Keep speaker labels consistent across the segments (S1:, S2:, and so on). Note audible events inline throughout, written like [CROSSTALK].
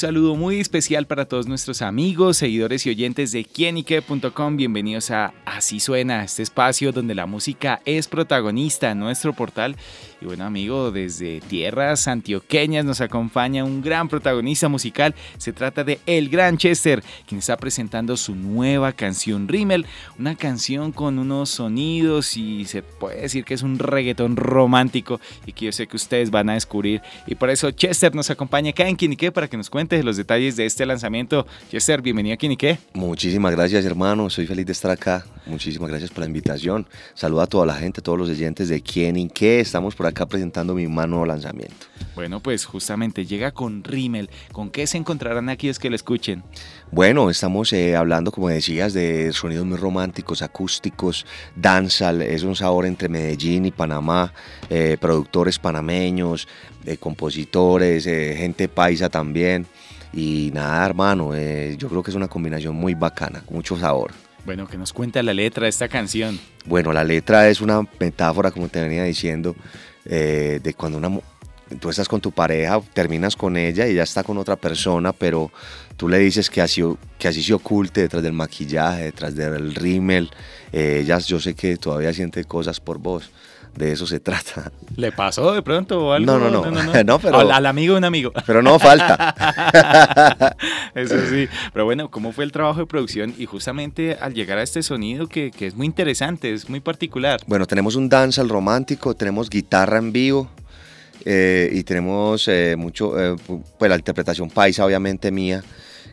S1: Saludo muy especial para todos nuestros amigos, seguidores y oyentes de quienique.com. Bienvenidos a Así Suena, este espacio donde la música es protagonista en nuestro portal y bueno, amigo, desde tierras antioqueñas nos acompaña un gran protagonista musical. Se trata de El Gran Chester, quien está presentando su nueva canción Rimmel, una canción con unos sonidos y se puede decir que es un reggaetón romántico y que yo sé que ustedes van a descubrir. Y por eso Chester nos acompaña acá en Quinique para que nos cuente los detalles de este lanzamiento. Chester, bienvenido a Quinique.
S2: Muchísimas gracias, hermano. Soy feliz de estar acá. Muchísimas gracias por la invitación. Saluda a toda la gente, a todos los oyentes de Quinique. Estamos por acá presentando mi nuevo lanzamiento.
S1: Bueno, pues justamente llega con Rimmel. ¿Con qué se encontrarán aquellos que lo escuchen?
S2: Bueno, estamos eh, hablando, como decías, de sonidos muy románticos, acústicos, danzal, es un sabor entre Medellín y Panamá, eh, productores panameños, eh, compositores, gente paisa también. Y nada, hermano, yo creo que es una combinación muy bacana, mucho sabor.
S1: Bueno, que nos cuenta la letra de esta canción.
S2: Bueno, la letra es una metáfora, como te venía diciendo, de cuando una, tú estás con tu pareja, terminas con ella y ya está con otra persona, pero tú le dices que así, que así se oculte detrás del maquillaje, detrás del rímel. Eh, ella, yo sé que todavía siente cosas por vos de eso se [LAUGHS] trata.
S1: ¿Le pasó de pronto o algo?
S2: No, no, no. no, [LAUGHS]
S1: pero, al, amigo de un amigo.
S2: Pero no falta. [LAUGHS]
S1: eso sí. Pero bueno, ¿cómo fue el trabajo de producción? Y justamente al llegar a este sonido que, que es muy interesante, es muy particular.
S2: Bueno, tenemos un al romántico, tenemos guitarra en vivo. Eh, y tenemos eh, mucho, eh, pues la interpretación paisa obviamente mía,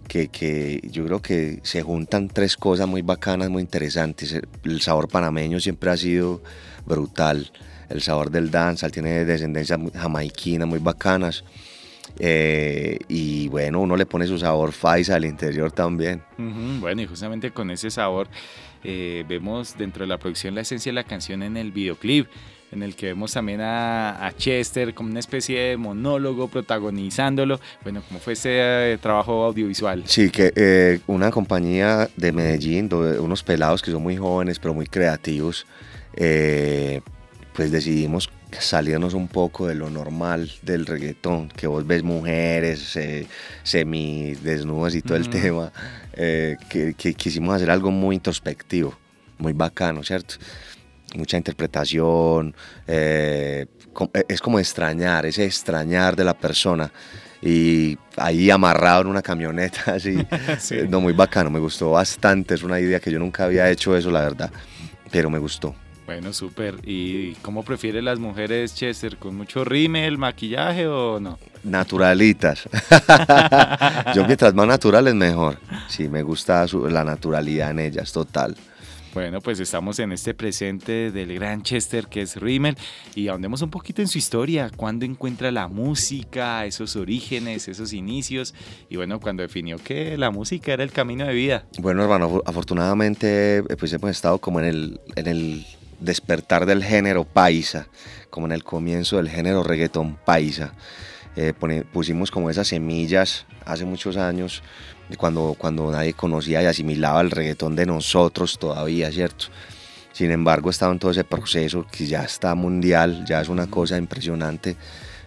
S2: que, que, yo creo que se juntan tres cosas muy bacanas, muy interesantes. El sabor panameño siempre ha sido brutal. El sabor del danza, tiene descendencias jamaiquinas muy bacanas. Eh, y bueno, uno le pone su sabor faisa al interior también.
S1: bueno, y justamente con ese sabor eh, vemos dentro de la producción la esencia de la canción en el videoclip, en el que vemos también a, Chester como una especie de monólogo protagonizándolo. Bueno, ¿cómo fue ese eh, trabajo audiovisual?
S2: Sí, que una compañía de Medellín, unos pelados que son muy jóvenes pero muy creativos, eh, pues decidimos salirnos un poco de lo normal del reggaetón, que vos ves mujeres eh, semi desnudas y todo el tema, eh, que, quisimos hacer algo muy introspectivo, muy bacano, ¿cierto? Mucha interpretación, es como extrañar, ese extrañar de la persona y ahí amarrado en una camioneta, [LAUGHS] así, no, muy bacano, me gustó bastante, es una idea que yo nunca había hecho eso, la verdad, pero me gustó.
S1: Bueno, súper. ¿Y cómo prefiere las mujeres Chester? ¿Con mucho rímel, maquillaje o no?
S2: Naturalitas. [LAUGHS] Yo mientras más naturales mejor. Sí, me gusta la naturalidad en ellas, total.
S1: Bueno, pues estamos en este presente del gran Chester que es Rimmel y ahondemos un poquito en su historia, cuándo encuentra la música, esos orígenes, esos inicios y bueno, cuando definió que la música era el camino de vida.
S2: Bueno, hermano, afortunadamente pues hemos estado como en el, en el despertar del género paisa, como en el comienzo del género reggaetón paisa. Eh, pusimos como esas semillas hace muchos años, cuando, cuando nadie conocía y asimilaba el reggaetón de nosotros todavía, ¿cierto? Sin embargo, estaba en todo ese proceso que ya está mundial, ya es una cosa impresionante.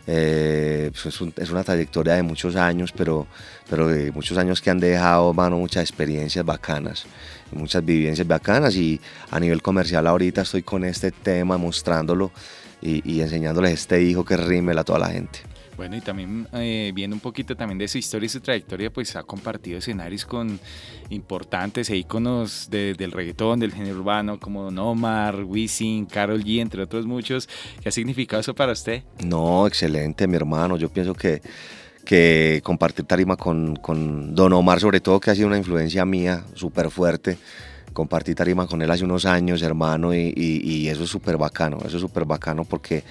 S2: Eh, pues es, una trayectoria de muchos años, pero, pero de muchos años que han dejado, mano, muchas experiencias bacanas muchas vivencias bacanas y a nivel comercial ahorita estoy con este tema mostrándolo y, enseñándoles este hijo que rímel a toda la gente.
S1: Bueno, y también eh, viendo un poquito también de su historia y su trayectoria, pues ha compartido escenarios con importantes e íconos del reggaetón, del género urbano, como Don Omar, Wisin, Carol G, entre otros muchos. ¿Qué ha significado eso para usted?
S2: No, excelente, mi hermano. Yo pienso que que compartir tarima con, con, Don Omar, sobre todo, que ha sido una influencia mía súper fuerte. Compartí tarima con él hace unos años, hermano, y, y, eso es súper bacano, eso es súper bacano porque,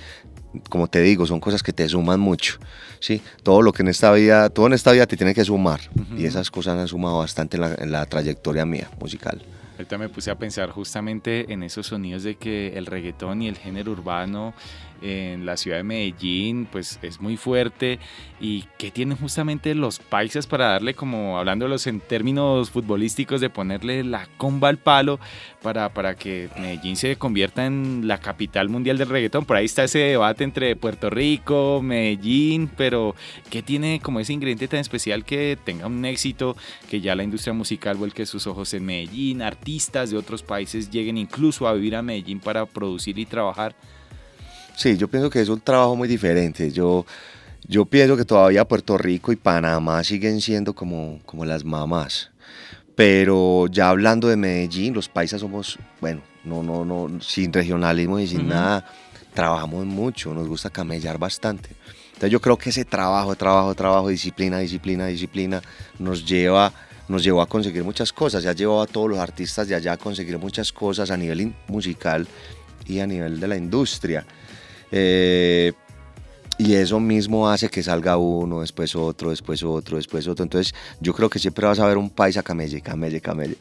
S2: como te digo, son cosas que te suman mucho, ¿sí? Todo lo que en esta vida, todo en esta vida te tiene que sumar, y esas cosas han sumado bastante en la, en la trayectoria mía musical.
S1: Ahorita me puse a pensar justamente en esos sonidos de que el reggaetón y el género urbano en la ciudad de Medellín, pues es muy fuerte y que tienen justamente los paisas para darle, como hablándolos en términos futbolísticos, de ponerle la comba al palo para, para que Medellín se convierta en la capital mundial del reggaetón. Por ahí está ese debate entre Puerto Rico, Medellín, pero ¿qué tiene como ese ingrediente tan especial que tenga un éxito, que ya la industria musical vuelque sus ojos en Medellín, artistas de otros países lleguen incluso a vivir a Medellín para producir y trabajar?
S2: Sí, yo pienso que es un trabajo muy diferente. Yo, yo pienso que todavía Puerto Rico y Panamá siguen siendo como, como las mamás. Pero ya hablando de Medellín, los paisas somos, bueno, no, no, no, sin regionalismo y sin nada, trabajamos mucho, nos gusta camellar bastante. Entonces yo creo que ese trabajo, trabajo, trabajo, disciplina, disciplina, disciplina, nos lleva, nos llevó a conseguir muchas cosas. Ya llevado a todos los artistas de allá a conseguir muchas cosas a nivel musical y a nivel de la industria. Eh, y eso mismo hace que salga uno, después otro, después otro, después otro. Entonces yo creo que siempre vas a ver un país a camelle, camelle, camelle.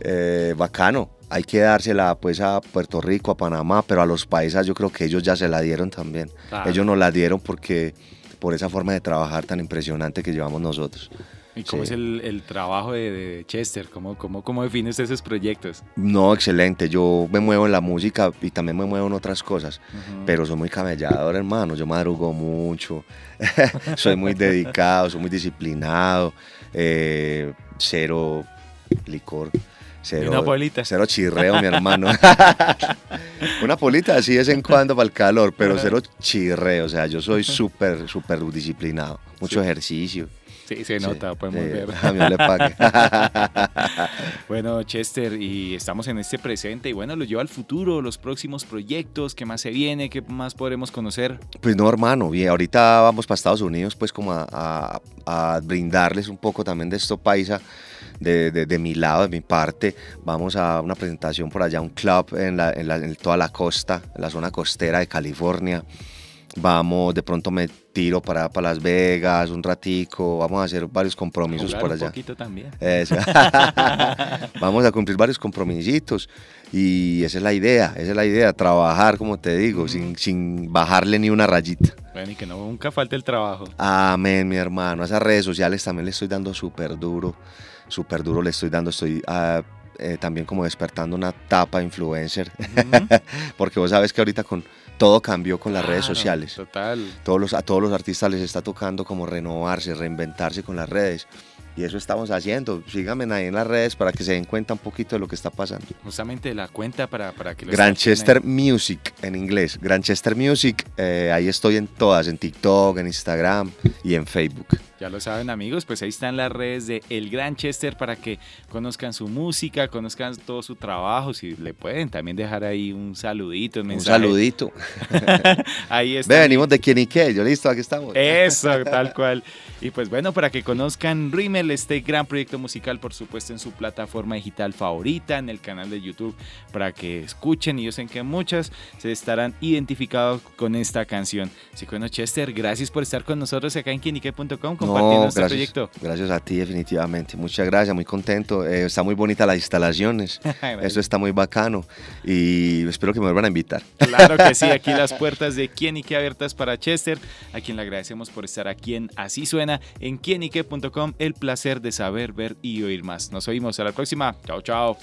S2: Eh, bacano, hay que dársela pues a Puerto Rico, a Panamá, pero a los paisas yo creo que ellos ya se la dieron también. Ellos nos la dieron porque por esa forma de trabajar tan impresionante que llevamos nosotros.
S1: ¿Y cómo es el, trabajo de, Chester? ¿Cómo, cómo, cómo defines esos proyectos?
S2: No, excelente. Yo me muevo en la música y también me muevo en otras cosas, pero soy muy camellador, hermano. Yo madrugo mucho, [LAUGHS] soy muy dedicado, soy muy disciplinado, eh, cero licor. Cero,
S1: una polita.
S2: Cero chirreo, mi hermano. [LAUGHS] una polita así de vez en cuando para el calor, pero cero chirreo. O sea, yo soy súper, súper disciplinado. Mucho ejercicio.
S1: Sí, se nota, podemos ver.
S2: le pague. [LAUGHS]
S1: bueno, Chester, y estamos en este presente y bueno, lo lleva al futuro, los próximos proyectos, qué más se viene, qué más podremos conocer.
S2: Pues no, hermano, bien, ahorita vamos para Estados Unidos pues como a, brindarles un poco también de esto paisa. De, de, mi lado, de mi parte, vamos a una presentación por allá, un club en, la, en, en toda la costa, en la zona costera de California vamos, de pronto me tiro para, para Las Vegas un ratico, vamos a hacer varios compromisos por allá.
S1: Un poquito también. [LAUGHS]
S2: vamos a cumplir varios compromisitos y esa es la idea, esa es la idea, trabajar, como te digo, sin, sin bajarle ni una rayita.
S1: Bueno, y que no, nunca falte el trabajo.
S2: Amén, mi hermano. A esas redes sociales también le estoy dando súper duro, súper duro le estoy dando, estoy... Uh, eh, también como despertando una tapa influencer, [LAUGHS] porque vos sabes que ahorita con todo cambió con las redes sociales.
S1: Total.
S2: Todos los, a todos los artistas les está tocando como renovarse, reinventarse con las redes. Y eso estamos haciendo. Síganme ahí en las redes para que se den cuenta un poquito de lo que está pasando.
S1: Justamente la cuenta para, para que lo
S2: Granchester Music en inglés. Granchester Music, eh, ahí estoy en todas, en TikTok, en Instagram y en Facebook.
S1: Ya lo saben amigos, pues ahí están las redes de El Gran Chester para que conozcan su música, conozcan todo su trabajo, si le pueden también dejar ahí un saludito, un, un
S2: saludito. [LAUGHS]
S1: ahí está.
S2: Ve, venimos de quién y qué, yo listo, aquí estamos.
S1: Eso, tal cual. Y pues bueno, para que conozcan Rimmel, este gran proyecto musical, por supuesto, en su plataforma digital favorita, en el canal de YouTube, para que escuchen y yo sé que muchas se estarán identificados con esta canción. Así que bueno, Chester, gracias por estar con nosotros acá en quienique.com compartiendo este proyecto.
S2: Gracias a ti, definitivamente. Muchas gracias, muy contento. Eh, está muy bonita las instalaciones. [LAUGHS] Eso está muy bacano y espero que me vuelvan a invitar.
S1: Claro que sí, [LAUGHS] aquí las puertas de Quienique abiertas para Chester, a quien le agradecemos por estar aquí en Así Suena en quienique.com. El placer de saber, ver y oír más. Nos oímos a la próxima. Chao, chao.